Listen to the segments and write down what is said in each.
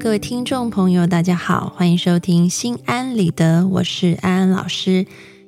各位听众朋友，大家好，欢迎收听心安理得，我是安安老师。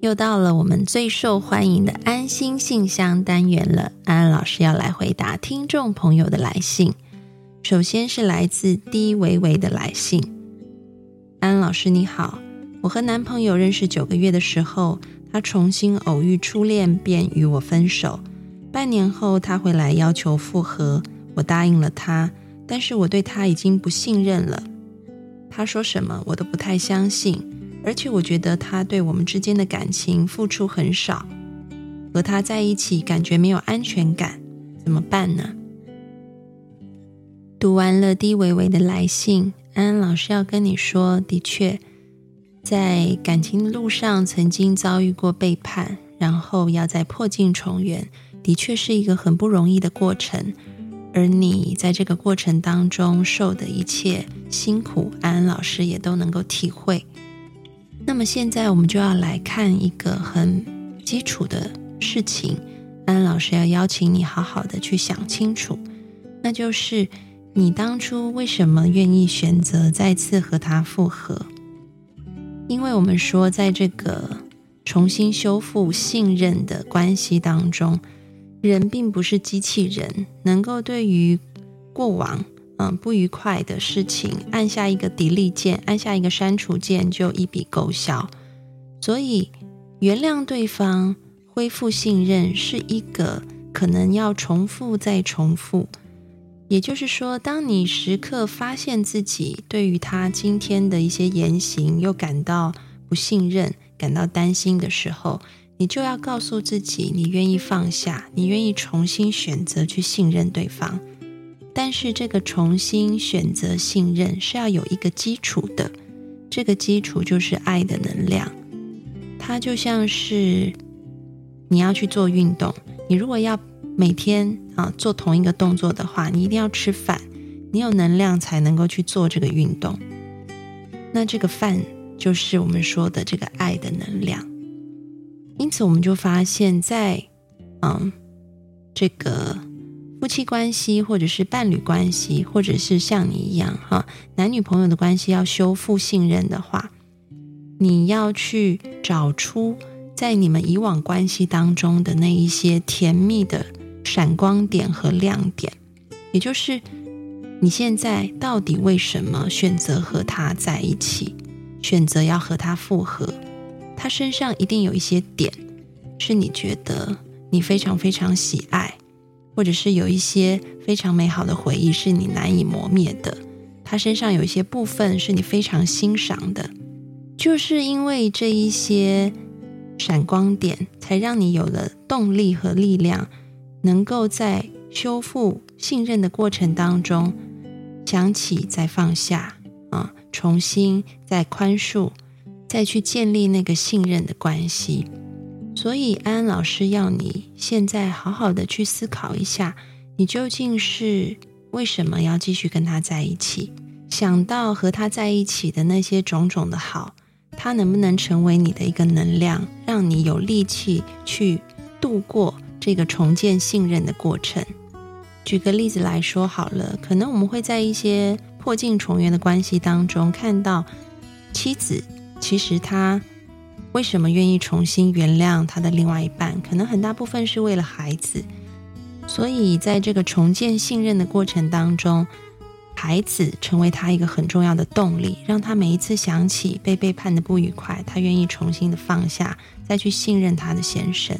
又到了我们最受欢迎的安心信箱单元了，安安老师要来回答听众朋友的来信。首先是来自低维维的来信，安安老师你好，我和男朋友认识九个月的时候，他重新偶遇初恋，便与我分手。半年后，他回来要求复合，我答应了他。但是我对他已经不信任了，他说什么我都不太相信，而且我觉得他对我们之间的感情付出很少，和他在一起感觉没有安全感，怎么办呢？读完了低维维的来信，安安老师要跟你说，的确，在感情路上曾经遭遇过背叛，然后要再破镜重圆，的确是一个很不容易的过程。而你在这个过程当中受的一切辛苦，安安老师也都能够体会。那么现在我们就要来看一个很基础的事情，安安老师要邀请你好好的去想清楚，那就是你当初为什么愿意选择再次和他复合？因为我们说，在这个重新修复信任的关系当中。人并不是机器人，能够对于过往嗯不愉快的事情按下一个 delete 键，按下一个删除键就一笔勾销。所以原谅对方、恢复信任是一个可能要重复再重复。也就是说，当你时刻发现自己对于他今天的一些言行又感到不信任、感到担心的时候。你就要告诉自己，你愿意放下，你愿意重新选择去信任对方。但是这个重新选择信任是要有一个基础的，这个基础就是爱的能量。它就像是你要去做运动，你如果要每天啊做同一个动作的话，你一定要吃饭，你有能量才能够去做这个运动。那这个饭就是我们说的这个爱的能量。因此，我们就发现，在嗯，这个夫妻关系，或者是伴侣关系，或者是像你一样哈，男女朋友的关系要修复信任的话，你要去找出在你们以往关系当中的那一些甜蜜的闪光点和亮点，也就是你现在到底为什么选择和他在一起，选择要和他复合。他身上一定有一些点，是你觉得你非常非常喜爱，或者是有一些非常美好的回忆是你难以磨灭的。他身上有一些部分是你非常欣赏的，就是因为这一些闪光点，才让你有了动力和力量，能够在修复信任的过程当中，想起再放下啊，重新再宽恕。再去建立那个信任的关系，所以安安老师要你现在好好的去思考一下，你究竟是为什么要继续跟他在一起？想到和他在一起的那些种种的好，他能不能成为你的一个能量，让你有力气去度过这个重建信任的过程？举个例子来说好了，可能我们会在一些破镜重圆的关系当中看到妻子。其实他为什么愿意重新原谅他的另外一半？可能很大部分是为了孩子。所以在这个重建信任的过程当中，孩子成为他一个很重要的动力，让他每一次想起被背叛的不愉快，他愿意重新的放下，再去信任他的先生。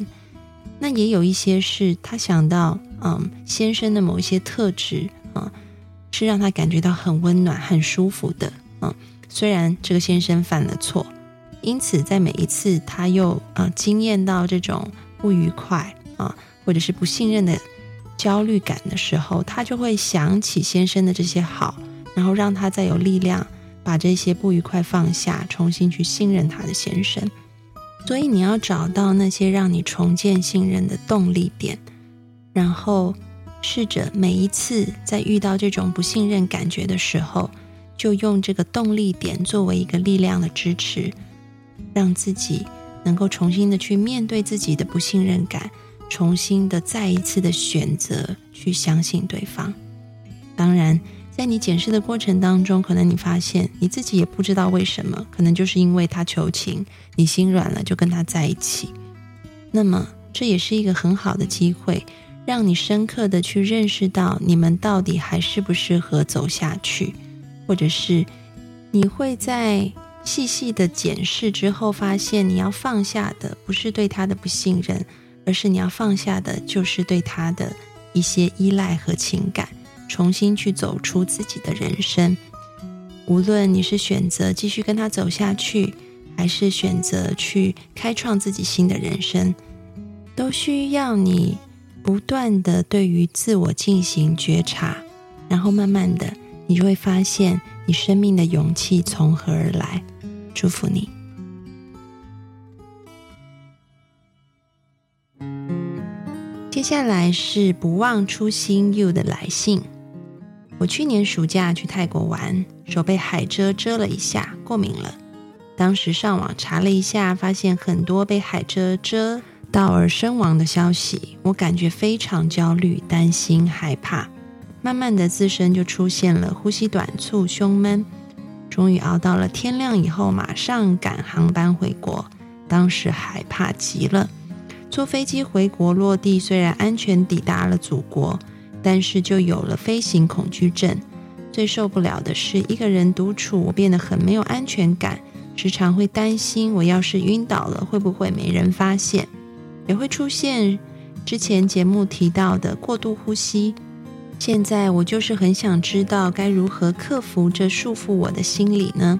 那也有一些是他想到，嗯，先生的某一些特质啊，是让他感觉到很温暖、很舒服的，嗯。虽然这个先生犯了错，因此在每一次他又啊经验到这种不愉快啊，或者是不信任的焦虑感的时候，他就会想起先生的这些好，然后让他再有力量把这些不愉快放下，重新去信任他的先生。所以你要找到那些让你重建信任的动力点，然后试着每一次在遇到这种不信任感觉的时候。就用这个动力点作为一个力量的支持，让自己能够重新的去面对自己的不信任感，重新的再一次的选择去相信对方。当然，在你检视的过程当中，可能你发现你自己也不知道为什么，可能就是因为他求情，你心软了就跟他在一起。那么这也是一个很好的机会，让你深刻的去认识到你们到底还适不适合走下去，或者是你会在细细的检视之后，发现你要放下的不是对他的不信任，而是你要放下的就是对他的一些依赖和情感。重新去走出自己的人生，无论你是选择继续跟他走下去，还是选择去开创自己新的人生，都需要你不断的对于自我进行觉察，然后慢慢的，你就会发现你生命的勇气从何而来。祝福你。接下来是不忘初心 You 的来信。我去年暑假去泰国玩，手被海蜇蛰了一下，过敏了。当时上网查了一下，发现很多被海蜇蛰到而身亡的消息，我感觉非常焦虑、担心、害怕。慢慢的，自身就出现了呼吸短促、胸闷。终于熬到了天亮以后，马上赶航班回国。当时害怕极了。坐飞机回国落地，虽然安全抵达了祖国。但是就有了飞行恐惧症，最受不了的是一个人独处，我变得很没有安全感，时常会担心我要是晕倒了会不会没人发现，也会出现之前节目提到的过度呼吸。现在我就是很想知道该如何克服这束缚我的心理呢？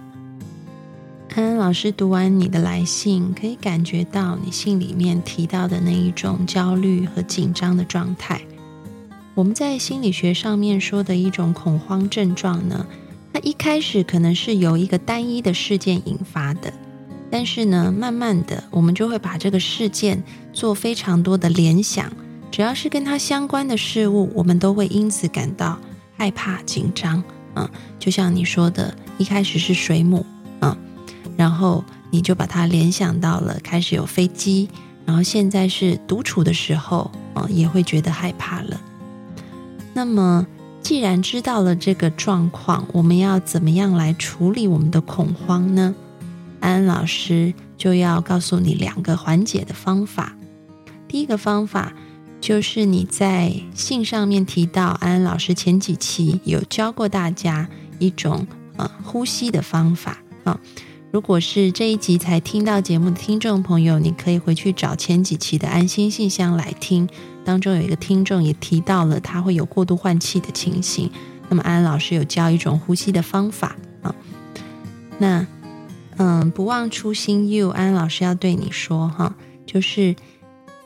安安老师读完你的来信，可以感觉到你信里面提到的那一种焦虑和紧张的状态。我们在心理学上面说的一种恐慌症状呢，它一开始可能是由一个单一的事件引发的，但是呢，慢慢的我们就会把这个事件做非常多的联想，只要是跟它相关的事物，我们都会因此感到害怕、紧张。嗯，就像你说的，一开始是水母，嗯，然后你就把它联想到了开始有飞机，然后现在是独处的时候，嗯，也会觉得害怕了。那么，既然知道了这个状况，我们要怎么样来处理我们的恐慌呢？安安老师就要告诉你两个缓解的方法。第一个方法就是你在信上面提到，安安老师前几期有教过大家一种呃呼吸的方法啊。如果是这一集才听到节目的听众朋友，你可以回去找前几期的安心信箱来听。当中有一个听众也提到了他会有过度换气的情形，那么安安老师有教一种呼吸的方法啊。那嗯，不忘初心，you 安安老师要对你说哈，就是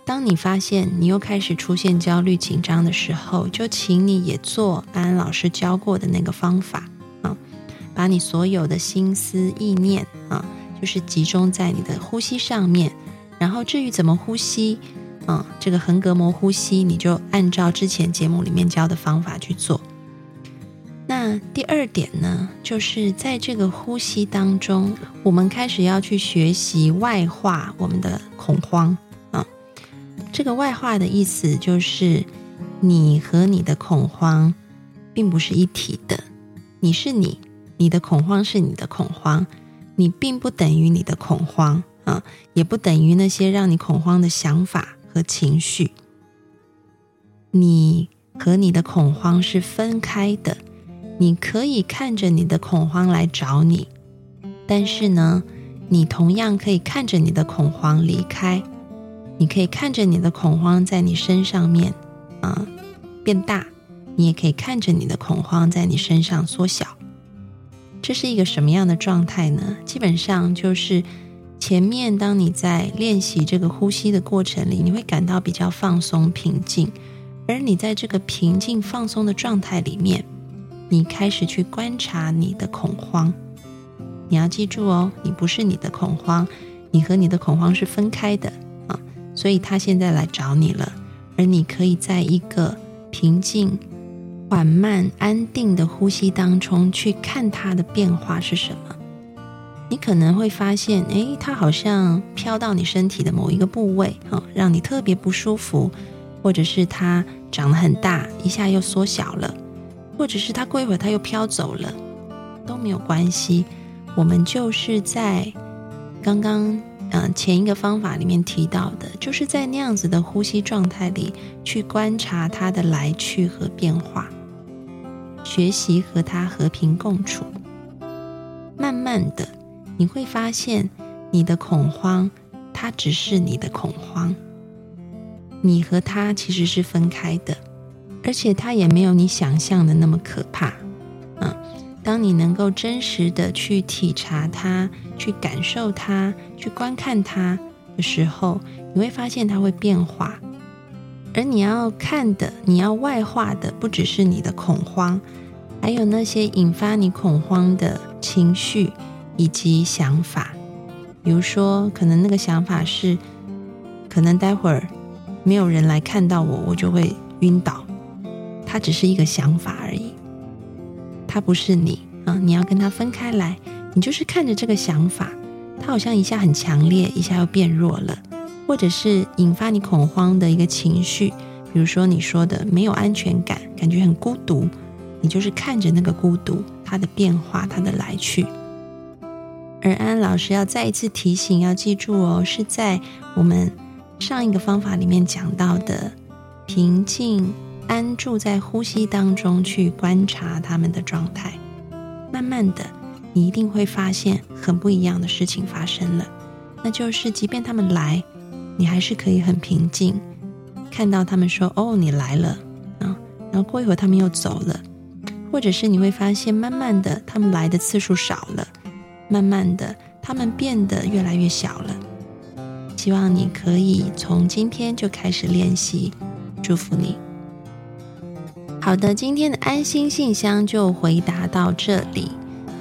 当你发现你又开始出现焦虑紧张的时候，就请你也做安安老师教过的那个方法啊，把你所有的心思意念啊，就是集中在你的呼吸上面，然后至于怎么呼吸。嗯，这个横膈膜呼吸，你就按照之前节目里面教的方法去做。那第二点呢，就是在这个呼吸当中，我们开始要去学习外化我们的恐慌。这个外化的意思就是，你和你的恐慌并不是一体的，你是你，你的恐慌是你的恐慌，你并不等于你的恐慌啊，也不等于那些让你恐慌的想法。和情绪，你和你的恐慌是分开的。你可以看着你的恐慌来找你，但是呢，你同样可以看着你的恐慌离开。你可以看着你的恐慌在你身上面啊变大，你也可以看着你的恐慌在你身上缩小。这是一个什么样的状态呢？基本上就是。前面，当你在练习这个呼吸的过程里，你会感到比较放松、平静。而你在这个平静、放松的状态里面，你开始去观察你的恐慌。你要记住哦，你不是你的恐慌，你和你的恐慌是分开的。所以他现在来找你了，而你可以在一个平静、缓慢、安定的呼吸当中去看它的变化是什么。你可能会发现，诶，它好像飘到你身体的某一个部位，哈，让你特别不舒服，或者是它长得很大，一下又缩小了。或者是他过一会儿他又飘走了，都没有关系。我们就是在刚刚嗯前一个方法里面提到的，就是在那样子的呼吸状态里去观察它的来去和变化，学习和它和平共处。慢慢的，你会发现你的恐慌，它只是你的恐慌。你和它其实是分开的，而且它也没有你想象的那么可怕。嗯，当你能够真实的去体察他、去感受他、去观看他的时候，你会发现他会变化。而你要看的、你要外化的，不只是你的恐慌，还有那些引发你恐慌的情绪以及想法。比如说，可能那个想法是，可能待会儿。没有人来看到我，我就会晕倒。它只是一个想法而已，它不是你啊！你要跟它分开来。你就是看着这个想法，它好像一下很强烈，一下又变弱了，或者是引发你恐慌的一个情绪。比如说你说的没有安全感，感觉很孤独，你就是看着那个孤独，它的变化，它的来去。而安安老师要再一次提醒，要记住哦，是在我们。上一个方法里面讲到的，平静安住在呼吸当中，去观察他们的状态，慢慢的，你一定会发现很不一样的事情发生了。那就是，即便他们来，你还是可以很平静，看到他们说：“哦，你来了。”啊，然后过一会儿他们又走了，或者是你会发现，慢慢的，他们来的次数少了，慢慢的，他们变得越来越小了。希望你可以从今天就开始练习，祝福你。好的，今天的安心信箱就回答到这里。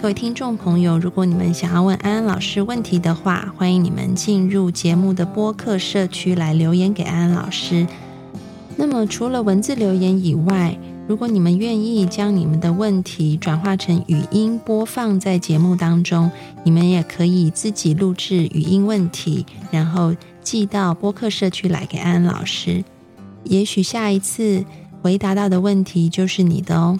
各位听众朋友，如果你们想要问安安老师问题的话，欢迎你们进入节目的播客社区来留言给安安老师。那么，除了文字留言以外，如果你们愿意将你们的问题转化成语音播放在节目当中，你们也可以自己录制语音问题，然后寄到播客社区来给安安老师。也许下一次回答到的问题就是你的哦。